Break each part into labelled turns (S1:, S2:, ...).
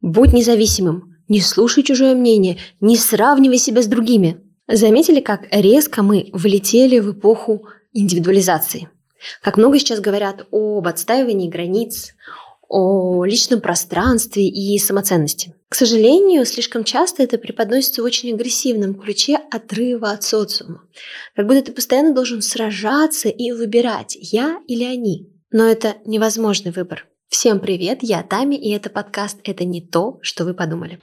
S1: Будь независимым, не слушай чужое мнение, не сравнивай себя с другими. Заметили, как резко мы влетели в эпоху индивидуализации? Как много сейчас говорят об отстаивании границ, о личном пространстве и самоценности. К сожалению, слишком часто это преподносится в очень агрессивном ключе отрыва от социума. Как будто ты постоянно должен сражаться и выбирать, я или они. Но это невозможный выбор. Всем привет, я Тами, и это подкаст «Это не то, что вы подумали».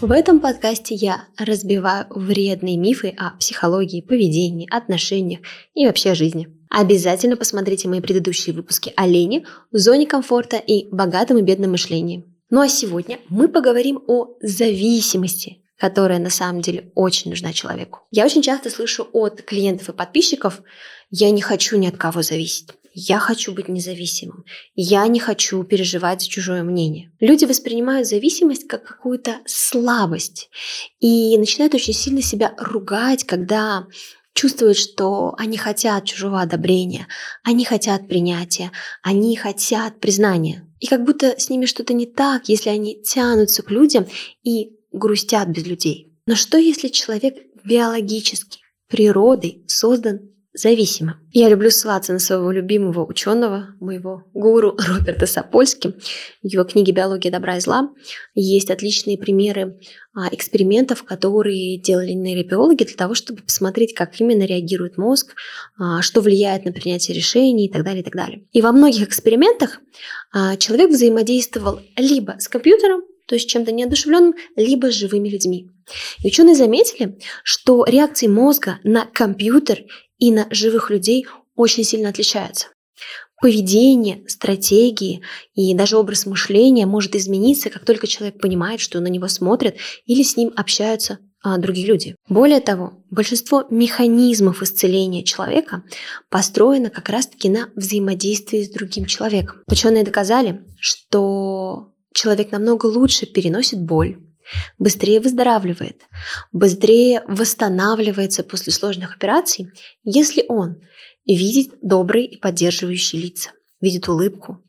S1: В этом подкасте я разбиваю вредные мифы о психологии, поведении, отношениях и вообще жизни. Обязательно посмотрите мои предыдущие выпуски о лени, зоне комфорта и богатом и бедном мышлении. Ну а сегодня мы поговорим о зависимости, которая на самом деле очень нужна человеку. Я очень часто слышу от клиентов и подписчиков, я не хочу ни от кого зависеть. Я хочу быть независимым. Я не хочу переживать за чужое мнение. Люди воспринимают зависимость как какую-то слабость и начинают очень сильно себя ругать, когда чувствуют, что они хотят чужого одобрения, они хотят принятия, они хотят признания. И как будто с ними что-то не так, если они тянутся к людям и грустят без людей. Но что если человек биологически, природой создан зависимо. Я люблю ссылаться на своего любимого ученого, моего гуру Роберта Сапольски. В его книге «Биология добра и зла» есть отличные примеры а, экспериментов, которые делали нейробиологи для того, чтобы посмотреть, как именно реагирует мозг, а, что влияет на принятие решений и так далее, и так далее. И во многих экспериментах а, человек взаимодействовал либо с компьютером, то есть чем-то неодушевленным, либо живыми людьми. И ученые заметили, что реакции мозга на компьютер и на живых людей очень сильно отличаются. Поведение, стратегии и даже образ мышления может измениться, как только человек понимает, что на него смотрят или с ним общаются а, другие люди. Более того, большинство механизмов исцеления человека построено как раз-таки на взаимодействии с другим человеком. Ученые доказали, что человек намного лучше переносит боль, быстрее выздоравливает, быстрее восстанавливается после сложных операций, если он видит добрые и поддерживающие лица, видит улыбку,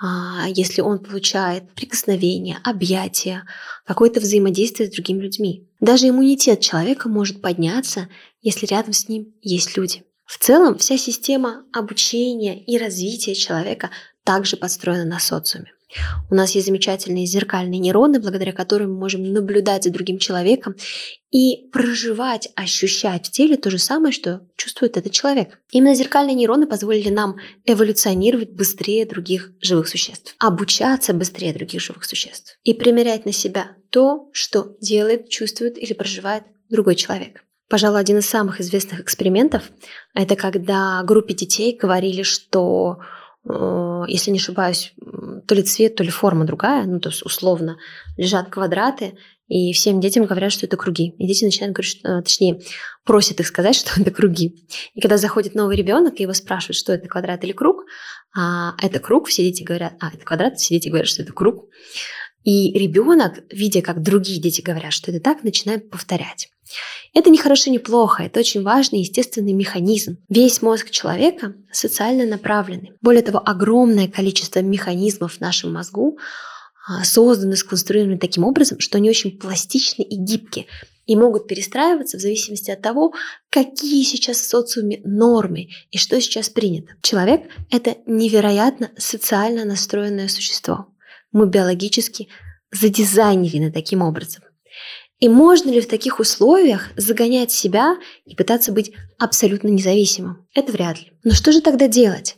S1: а, если он получает прикосновение, объятия, какое-то взаимодействие с другими людьми. Даже иммунитет человека может подняться, если рядом с ним есть люди. В целом вся система обучения и развития человека также построена на социуме. У нас есть замечательные зеркальные нейроны, благодаря которым мы можем наблюдать за другим человеком и проживать, ощущать в теле то же самое, что чувствует этот человек. Именно зеркальные нейроны позволили нам эволюционировать быстрее других живых существ, обучаться быстрее других живых существ и примерять на себя то, что делает, чувствует или проживает другой человек. Пожалуй, один из самых известных экспериментов – это когда группе детей говорили, что если не ошибаюсь, то ли цвет, то ли форма другая, ну, то есть условно лежат квадраты, и всем детям говорят, что это круги. И дети начинают говорить, что, э, точнее, просят их сказать, что это круги. И когда заходит новый ребенок, и его спрашивают, что это квадрат или круг, а это круг, все дети говорят, а, это квадрат, все дети говорят, что это круг. И ребенок, видя, как другие дети говорят, что это так, начинает повторять. Это не хорошо, не плохо, это очень важный естественный механизм. Весь мозг человека социально направленный. Более того, огромное количество механизмов в нашем мозгу а, созданы, сконструированы таким образом, что они очень пластичны и гибкие и могут перестраиваться в зависимости от того, какие сейчас в социуме нормы и что сейчас принято. Человек – это невероятно социально настроенное существо. Мы биологически задизайнерены таким образом. И можно ли в таких условиях загонять себя и пытаться быть абсолютно независимым? Это вряд ли. Но что же тогда делать?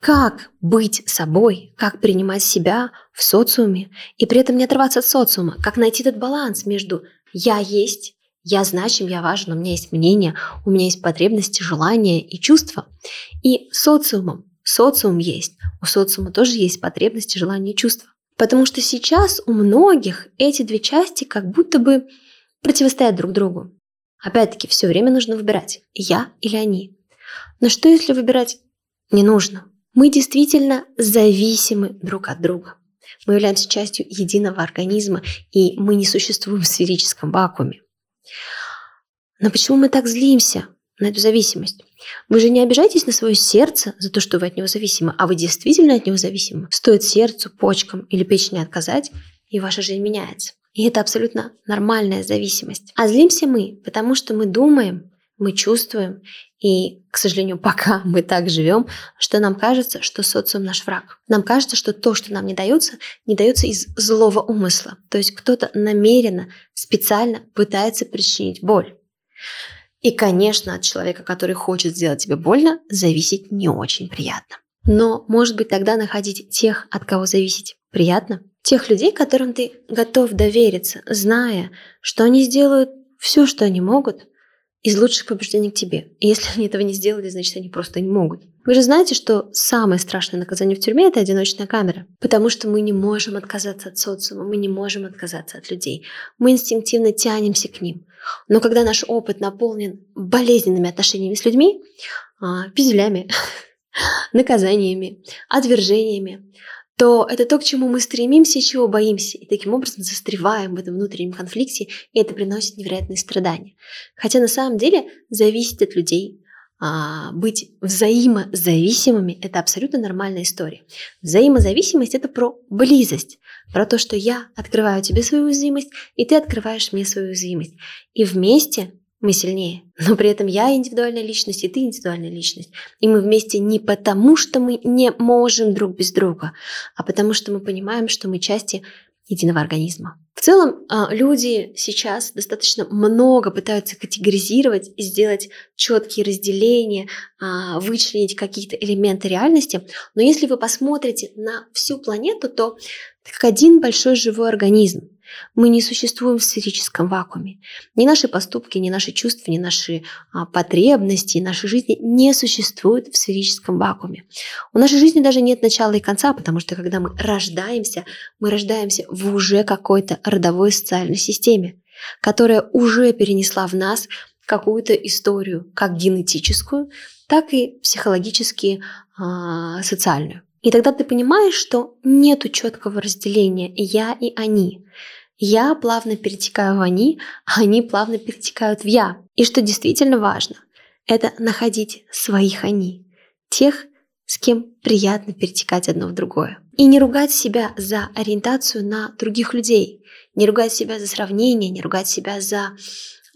S1: Как быть собой, как принимать себя в социуме и при этом не отрываться от социума? Как найти этот баланс между «я есть», «я значим», «я важен», «у меня есть мнение», «у меня есть потребности, желания и чувства» и социумом. Социум есть. У социума тоже есть потребности, желания и чувства. Потому что сейчас у многих эти две части как будто бы противостоят друг другу. Опять-таки, все время нужно выбирать, я или они. Но что если выбирать не нужно? Мы действительно зависимы друг от друга. Мы являемся частью единого организма, и мы не существуем в сферическом вакууме. Но почему мы так злимся на эту зависимость. Вы же не обижаетесь на свое сердце за то, что вы от него зависимы, а вы действительно от него зависимы. Стоит сердцу, почкам или печени отказать, и ваша жизнь меняется. И это абсолютно нормальная зависимость. А злимся мы, потому что мы думаем, мы чувствуем, и, к сожалению, пока мы так живем, что нам кажется, что социум наш враг. Нам кажется, что то, что нам не дается, не дается из злого умысла. То есть кто-то намеренно, специально пытается причинить боль. И, конечно, от человека, который хочет сделать тебе больно, зависеть не очень приятно. Но, может быть, тогда находить тех, от кого зависеть, приятно? Тех людей, которым ты готов довериться, зная, что они сделают все, что они могут, из лучших побуждений к тебе. И если они этого не сделали, значит, они просто не могут. Вы же знаете, что самое страшное наказание в тюрьме – это одиночная камера. Потому что мы не можем отказаться от социума, мы не можем отказаться от людей. Мы инстинктивно тянемся к ним. Но когда наш опыт наполнен болезненными отношениями с людьми, а, пизделями, наказаниями, отвержениями, то это то, к чему мы стремимся и чего боимся. И таким образом застреваем в этом внутреннем конфликте, и это приносит невероятные страдания. Хотя на самом деле зависеть от людей, а, быть взаимозависимыми – это абсолютно нормальная история. Взаимозависимость – это про близость, про то, что я открываю тебе свою уязвимость, и ты открываешь мне свою уязвимость. И вместе мы сильнее. Но при этом я индивидуальная личность, и ты индивидуальная личность. И мы вместе не потому, что мы не можем друг без друга, а потому что мы понимаем, что мы части единого организма. В целом, а, люди сейчас достаточно много пытаются категоризировать и сделать четкие разделения, а, вычленить какие-то элементы реальности. Но если вы посмотрите на всю планету, то как один большой живой организм. Мы не существуем в сферическом вакууме. Ни наши поступки, ни наши чувства, ни наши а, потребности, наши жизни не существуют в сферическом вакууме. У нашей жизни даже нет начала и конца, потому что когда мы рождаемся, мы рождаемся в уже какой-то родовой социальной системе, которая уже перенесла в нас какую-то историю, как генетическую, так и психологически а, социальную. И тогда ты понимаешь, что нету четкого разделения я и они. Я плавно перетекаю в они, а они плавно перетекают в я. И что действительно важно, это находить своих они, тех, с кем приятно перетекать одно в другое. И не ругать себя за ориентацию на других людей, не ругать себя за сравнение, не ругать себя за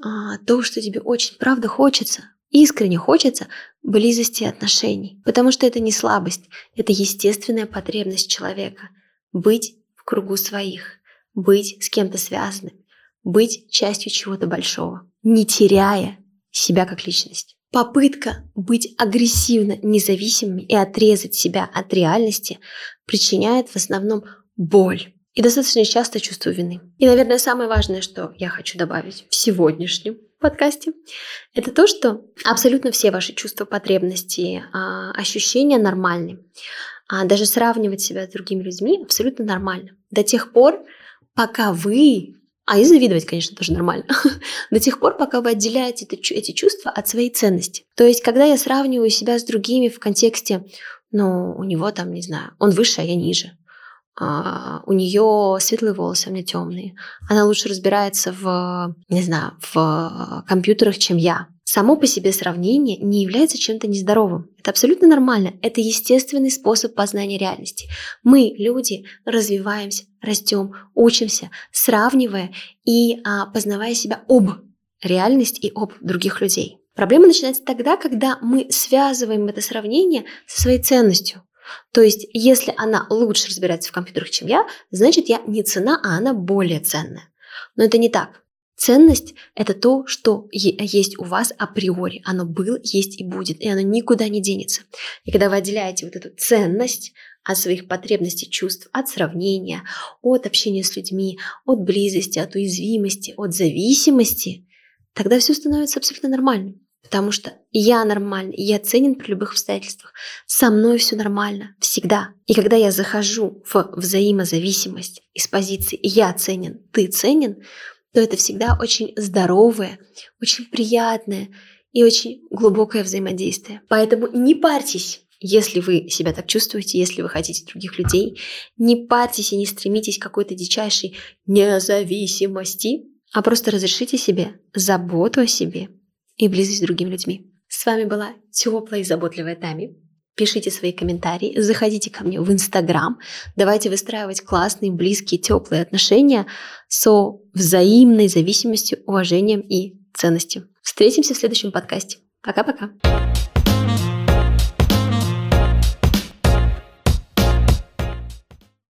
S1: а, то, что тебе очень правда хочется, искренне хочется близости отношений. Потому что это не слабость, это естественная потребность человека – быть в кругу своих быть с кем-то связанным, быть частью чего-то большого, не теряя себя как личность. Попытка быть агрессивно независимыми и отрезать себя от реальности причиняет в основном боль и достаточно часто чувство вины. И, наверное, самое важное, что я хочу добавить в сегодняшнем подкасте, это то, что абсолютно все ваши чувства, потребности, а, ощущения нормальны. А даже сравнивать себя с другими людьми абсолютно нормально. До тех пор, пока вы, а и завидовать, конечно, тоже нормально, до тех пор, пока вы отделяете эти чувства от своей ценности. То есть, когда я сравниваю себя с другими в контексте, ну, у него там, не знаю, он выше, а я ниже. А, у нее светлые волосы, а у меня темные. Она лучше разбирается в, не знаю, в компьютерах, чем я. Само по себе сравнение не является чем-то нездоровым. Это абсолютно нормально. Это естественный способ познания реальности. Мы, люди, развиваемся, растем, учимся, сравнивая и а, познавая себя об реальности и об других людей. Проблема начинается тогда, когда мы связываем это сравнение со своей ценностью. То есть, если она лучше разбирается в компьютерах, чем я, значит, я не цена, а она более ценная. Но это не так. Ценность – это то, что есть у вас априори. Оно было, есть и будет, и оно никуда не денется. И когда вы отделяете вот эту ценность от своих потребностей, чувств, от сравнения, от общения с людьми, от близости, от уязвимости, от зависимости, тогда все становится абсолютно нормальным. Потому что я нормальный, я ценен при любых обстоятельствах. Со мной все нормально, всегда. И когда я захожу в взаимозависимость из позиции «я ценен, ты ценен», то это всегда очень здоровое, очень приятное и очень глубокое взаимодействие. Поэтому не парьтесь, если вы себя так чувствуете, если вы хотите других людей, не парьтесь и не стремитесь к какой-то дичайшей независимости, а просто разрешите себе заботу о себе и близость с другими людьми. С вами была теплая и заботливая Тами. Пишите свои комментарии, заходите ко мне в Инстаграм. Давайте выстраивать классные, близкие, теплые отношения со взаимной зависимостью, уважением и ценностью. Встретимся в следующем подкасте. Пока-пока.